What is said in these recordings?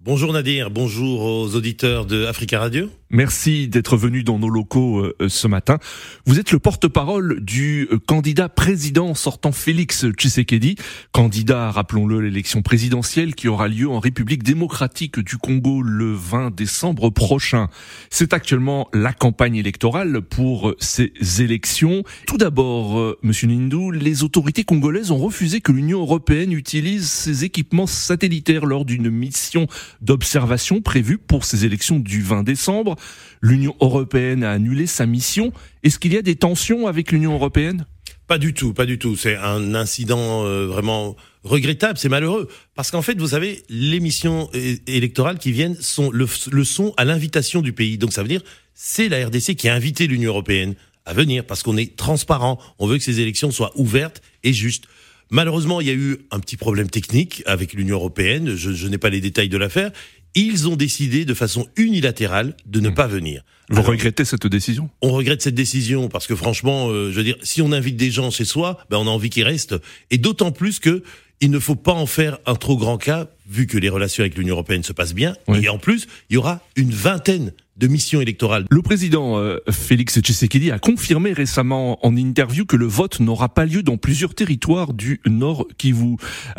Bonjour Nadir, bonjour aux auditeurs de Africa Radio. Merci d'être venu dans nos locaux euh, ce matin. Vous êtes le porte-parole du euh, candidat président sortant Félix Tshisekedi, candidat, rappelons-le, l'élection présidentielle qui aura lieu en République démocratique du Congo le 20 décembre prochain. C'est actuellement la campagne électorale pour ces élections. Tout d'abord, euh, monsieur Nindou, les autorités congolaises ont refusé que l'Union européenne utilise ses équipements satellitaires lors d'une mission d'observation prévue pour ces élections du 20 décembre. L'Union européenne a annulé sa mission. Est-ce qu'il y a des tensions avec l'Union européenne? Pas du tout, pas du tout. C'est un incident euh, vraiment regrettable, c'est malheureux. Parce qu'en fait, vous savez, les missions électorales qui viennent sont le, le sont à l'invitation du pays. Donc ça veut dire, c'est la RDC qui a invité l'Union européenne à venir parce qu'on est transparent. On veut que ces élections soient ouvertes et justes. Malheureusement, il y a eu un petit problème technique avec l'Union européenne. Je, je n'ai pas les détails de l'affaire ils ont décidé de façon unilatérale de ne hmm. pas venir. Vous regrettez cette décision? On regrette cette décision parce que franchement, euh, je veux dire, si on invite des gens chez soi, ben on a envie qu'ils restent. Et d'autant plus que il ne faut pas en faire un trop grand cas, vu que les relations avec l'Union européenne se passent bien. Et en plus, il y aura une vingtaine de missions électorales. Le président euh, Félix Tshisekedi a confirmé récemment en interview que le vote n'aura pas lieu dans plusieurs territoires du Nord Kivu.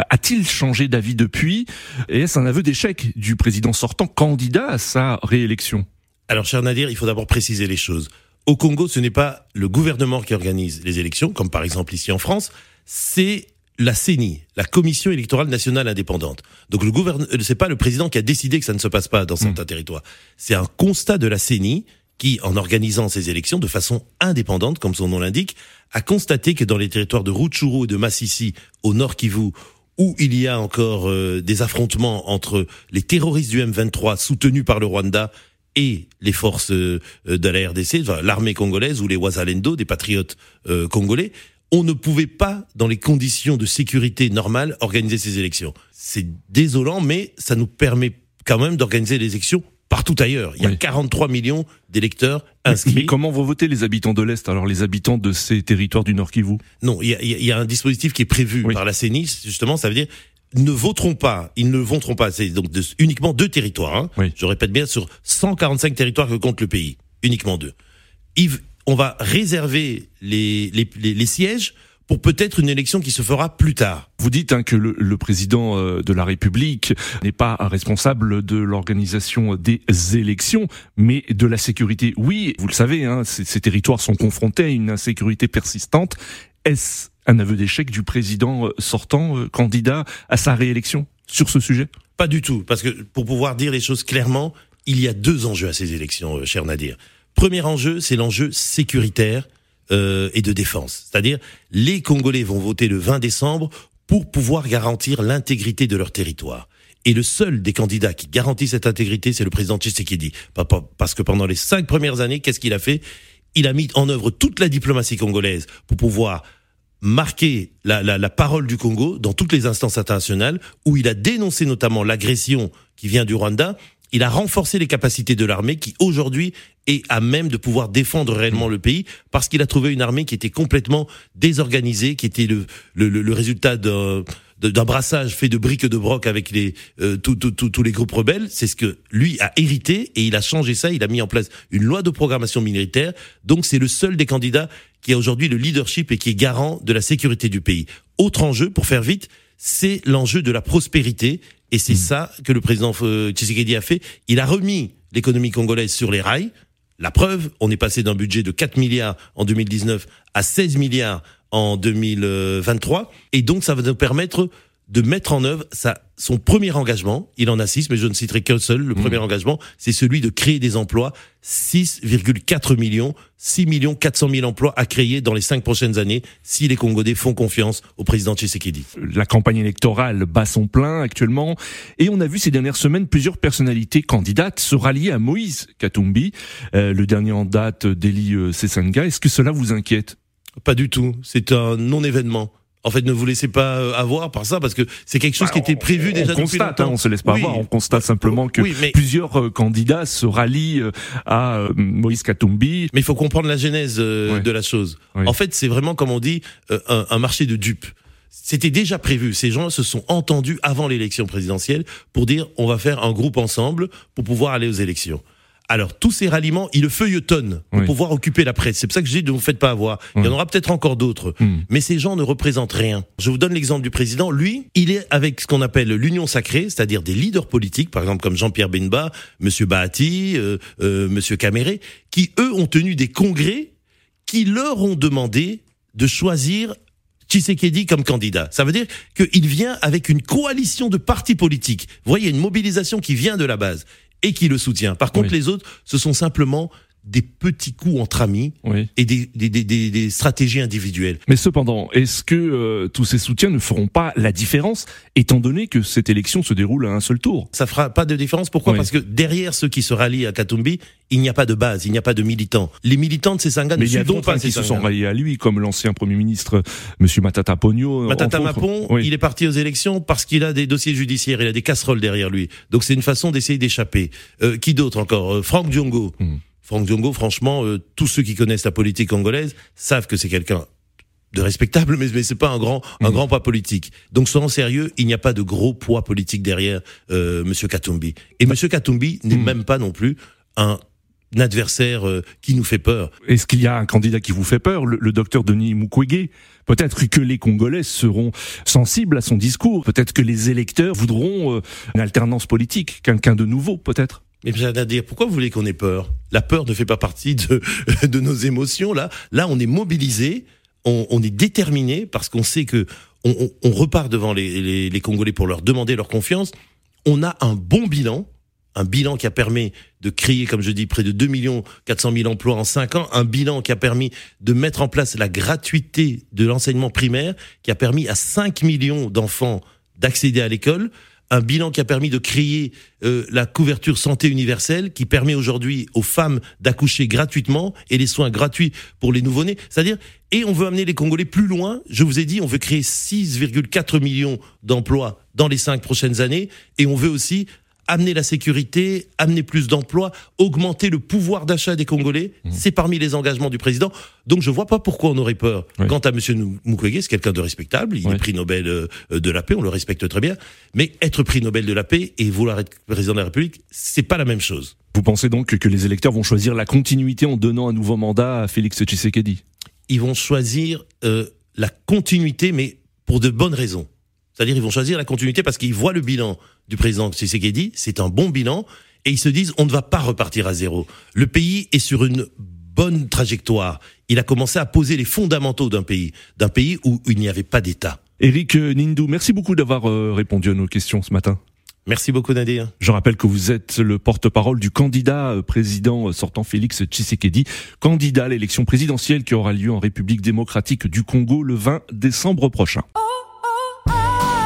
A-t-il changé d'avis depuis? Et est-ce un aveu d'échec du président sortant candidat à sa réélection? Alors, cher Nadir, il faut d'abord préciser les choses. Au Congo, ce n'est pas le gouvernement qui organise les élections, comme par exemple ici en France, c'est la CENI, la Commission électorale nationale indépendante. Donc le gouvernement, euh, c'est pas le président qui a décidé que ça ne se passe pas dans certains mmh. territoires. C'est un constat de la CENI qui, en organisant ces élections de façon indépendante, comme son nom l'indique, a constaté que dans les territoires de Rutshuru et de Massissi, au nord Kivu, où il y a encore euh, des affrontements entre les terroristes du M23 soutenus par le Rwanda et les forces euh, de la RDC, l'armée congolaise ou les Wazalendo, des patriotes congolais, on ne pouvait pas, dans les conditions de sécurité normales, organiser ces élections. C'est désolant, mais ça nous permet quand même d'organiser les élections partout ailleurs. Il y a 43 millions d'électeurs inscrits. Mais comment vont voter les habitants de l'Est, alors les habitants de ces territoires du Nord Kivu Non, il y, a, un dispositif qui est prévu par la CENI, justement, ça veut dire ne voteront pas, ils ne voteront pas, c'est donc uniquement deux territoires, hein. je répète bien, sur 145 territoires que compte le pays, uniquement deux. Ils, on va réserver les, les, sièges pour peut-être une élection qui se fera plus tard. Vous dites hein, que le, président euh, de la République n'est pas responsable de l'organisation des élections, mais de la sécurité. Oui, vous le savez, hein, ces, territoires sont confrontés à une insécurité persistante. Est-ce un aveu d'échec du président euh, sortant, euh, candidat à sa réélection sur ce sujet? Pas du tout, parce que pour pouvoir dire les choses clairement, il y a deux enjeux à ces élections, cher Nadir. Premier enjeu, c'est l'enjeu sécuritaire euh, et de défense. C'est-à-dire, les Congolais vont voter le 20 décembre pour pouvoir garantir l'intégrité de leur territoire. Et le seul des candidats qui garantit cette intégrité, c'est le président Tshisekedi. Parce que pendant les cinq premières années, qu'est-ce qu'il a fait? Il a mis en œuvre toute la diplomatie congolaise pour pouvoir marquer la, parole du Congo dans toutes les instances internationales, où il a dénoncé notamment l'agression qui vient du Rwanda il a renforcé les capacités de l'armée qui aujourd'hui est à même de pouvoir défendre réellement le pays parce qu'il a trouvé une armée qui était complètement désorganisée, qui était le, résultat d'un brassage fait de briques de broc avec euh, tous les groupes rebelles, c'est ce que lui a hérité et il a changé ça, il a mis en place une loi de programmation militaire. Donc c'est le seul des candidats qui a aujourd'hui le leadership et qui est garant de la sécurité du pays. Autre enjeu pour faire vite, c'est l'enjeu de la prospérité et c'est mm. ça que le président euh, Tshisekedi a fait. Il a remis l'économie congolaise sur les rails. La preuve, on est passé d'un budget de 4 milliards en 2019 à 16 milliards en 2023. Et donc, ça va nous permettre de mettre en œuvre sa, son premier engagement. Il en a six, mais je ne citerai qu'un seul. Le mmh. premier engagement, c'est celui de créer des emplois. 6,4 millions, 6 millions 400 000 emplois à créer dans les cinq prochaines années si les Congolais font confiance au président Tshisekedi. La campagne électorale bat son plein actuellement et on a vu ces dernières semaines plusieurs personnalités candidates se rallier à Moïse Katumbi, euh, le dernier en date d'Eli euh, Sesanga. Est-ce que cela vous inquiète? Pas du tout. C'est un non-événement En fait, ne vous laissez pas euh, avoir par ça parce que c'est quelque chose Bah, qui était prévu on déjà depuis constate, longtemps. hein, on se laisse pas Oui. avoir, on constate simplement que Oui, mais- plusieurs euh, candidats se rallient euh, à Moïse Katumbi. Mais il faut comprendre la genèse euh, de la chose. En fait, c'est vraiment, comme on dit, euh, un, un marché de dupes. C'était déjà prévu. Ces gens se sont entendus avant l'élection présidentielle pour dire on va faire un groupe ensemble pour pouvoir aller aux élections. Alors tous ces ralliements, ils le feuilletonnent pour Oui. pouvoir occuper la presse. C'est pour ça que je dis ne vous faites pas avoir. Il y en aura peut-être encore d'autres. Hmm. Mais ces gens ne représentent rien. Je vous donne l'exemple du président. Lui, il est avec ce qu'on appelle l'union sacrée, c'est-à-dire des leaders politiques, par exemple comme Jean-Pierre Benba, Monsieur Bahati, euh, euh, Monsieur Caméré, qui eux ont tenu des congrès qui leur ont demandé de choisir Tshisekedi comme candidat. Ça veut dire qu'il vient avec une coalition de partis politiques. Vous voyez, une mobilisation qui vient de la base et qui le soutient. Par contre, Oui. les autres, ce sont simplement des petits coups entre amis Oui. et des, des, des, des, des stratégies individuelles. Mais cependant, est-ce que euh, tous ces soutiens ne feront pas la différence, étant donné que cette élection se déroule à un seul tour? Ça fera pas de différence. Pourquoi? Oui. Parce que derrière ceux qui se rallient à Katumbi, il n'y a pas de base, il n'y a pas de militants. Les militants de ces sangas ne Mais il y a d'autres hein, qui se sont ralliés à lui, comme l'ancien Premier ministre, Monsieur Matata Pogno. Matata. Mapon, Oui. il est parti aux élections parce qu'il a des dossiers judiciaires, il a des casseroles derrière lui. Donc c'est une façon d'essayer d'échapper. Euh, qui d'autre encore? Euh, Franck Diongo. Hmm. Franck Diongo, franchement, euh, tous ceux qui connaissent la politique congolaise savent que c'est quelqu'un de respectable, mais, mais c'est pas un grand, un Hmm. grand poids politique. Donc soyons sérieux, il n'y a pas de gros poids politique derrière euh, Monsieur Katumbi. Et Monsieur Katumbi n'est Hmm. même pas non plus un adversaire euh, qui nous fait peur. Est-ce qu'il y a un candidat qui vous fait peur, le, le docteur Denis Mukwege? Peut-être que les Congolais seront sensibles à son discours. Peut-être que les électeurs voudront euh, une alternance politique, quelqu'un de nouveau, peut-être? Mais j'ai à dire, pourquoi vous voulez qu'on ait peur? La peur ne fait pas partie de, de nos émotions. Là, là, on est mobilisé, on, est déterminé parce qu'on sait que on, repart devant les, les, les Congolais pour leur demander leur confiance. On a un bon bilan, un bilan qui a permis de créer, comme je dis, près de 2 millions 400 000 emplois en 5 ans, un bilan qui a permis de mettre en place la gratuité de l'enseignement primaire, qui a permis à 5 millions d'enfants d'accéder à l'école, un bilan qui a permis de créer euh, la couverture santé universelle, qui permet aujourd'hui aux femmes d'accoucher gratuitement et les soins gratuits pour les nouveau-nés. C'est-à-dire, et on veut amener les Congolais plus loin. Je vous ai dit, on veut créer 6,4 millions d'emplois dans les cinq prochaines années, et on veut aussi amener la sécurité, amener plus d'emplois, augmenter le pouvoir d'achat des Congolais. C'est parmi les engagements du président. Donc je vois pas pourquoi on aurait peur. Oui. Quant à Monsieur Nou- Mukwege, c'est quelqu'un de respectable. Il Oui. est prix Nobel euh, de la paix, on le respecte très bien. Mais être prix Nobel de la paix et vouloir être président de la République, c'est pas la même chose. Vous pensez donc que les électeurs vont choisir la continuité en donnant un nouveau mandat à Félix Tshisekedi? Ils vont choisir euh, la continuité, mais pour de bonnes raisons. C'est-à-dire, ils vont choisir la continuité parce qu'ils voient le bilan du président Tshisekedi, c'est un bon bilan, et ils se disent, on ne va pas repartir à zéro. Le pays est sur une bonne trajectoire. Il a commencé à poser les fondamentaux d'un pays, d'un pays où il n'y avait pas d'État. Eric Nindou, merci beaucoup d'avoir euh, répondu à nos questions ce matin. Merci beaucoup, Nadir. Je rappelle que vous êtes le porte-parole du candidat euh, président euh, sortant Félix Tshisekedi, candidat à l'élection présidentielle qui aura lieu en République démocratique du Congo le 20 décembre prochain.